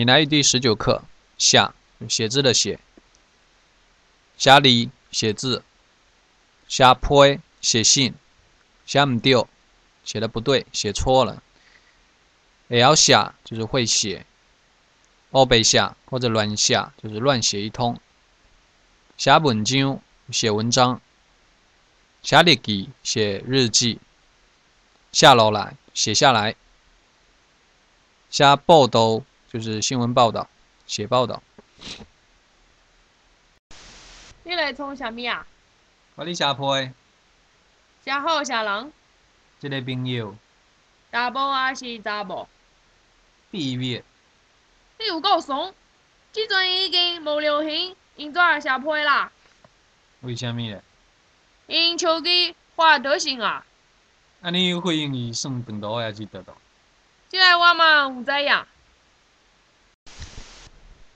闽南语第十九课，写，写字的写，写字写字，写批写信，写唔对，写的不对，写错了。也要写，就是会写，哦背写或者乱写，就是乱写一通。写文章，写文章，写日记，写日记，下楼来，写下来，写报道。就是新闻报道，写报道。你来创啥物啊？我哩写批。写好写人？一个朋友。查甫还是查某？秘密。你有够怂！即阵已经无流行用纸写批啦。为虾米咧？用手机发短信啊。啊，你回应伊算长途还是短途？即个我嘛唔知影。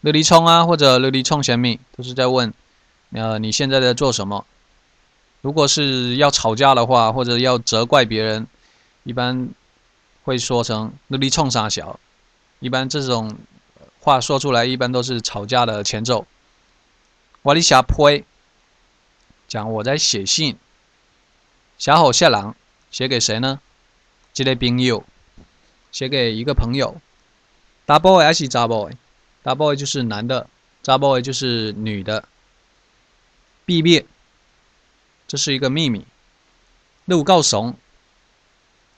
琉璃冲啊，或者琉璃冲小米，都是在问，呃，你现在在做什么？如果是要吵架的话，或者要责怪别人，一般会说成琉璃冲傻小。一般这种话说出来，一般都是吵架的前奏。我哩写批，讲我在写信，写好下郎，写给谁呢？这个朋友，写给一个朋友。查甫的还是查某大 boy 就是男的，渣 boy 就是女的。毕业，这是一个秘密。六告怂，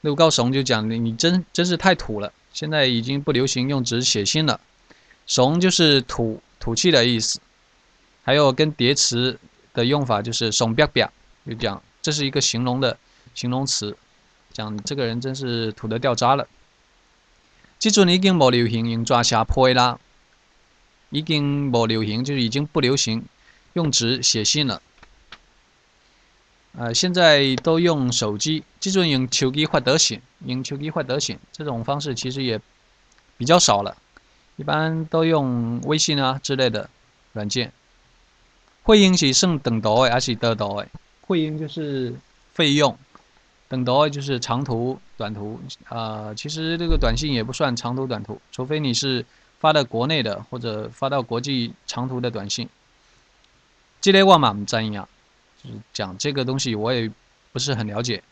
六告怂就讲你，你真真是太土了。现在已经不流行用纸写信了，怂就是土土气的意思。还有跟叠词的用法就是怂彪彪，就讲这是一个形容的形容词，讲这个人真是土的掉渣了。记住，你已经无流行用抓下坡啦。已经不流行，就是已经不流行用纸写信了。呃，现在都用手机，记住用手机发短信，用手机发短信这种方式其实也比较少了，一般都用微信啊之类的软件。会英是算等途的还是短途的？会英就是费用，等途就是长途、短途。啊，其实这个短信也不算长途、短途，除非你是。发到国内的或者发到国际长途的短信，这类我嘛唔知呀，就是讲这个东西我也不是很了解。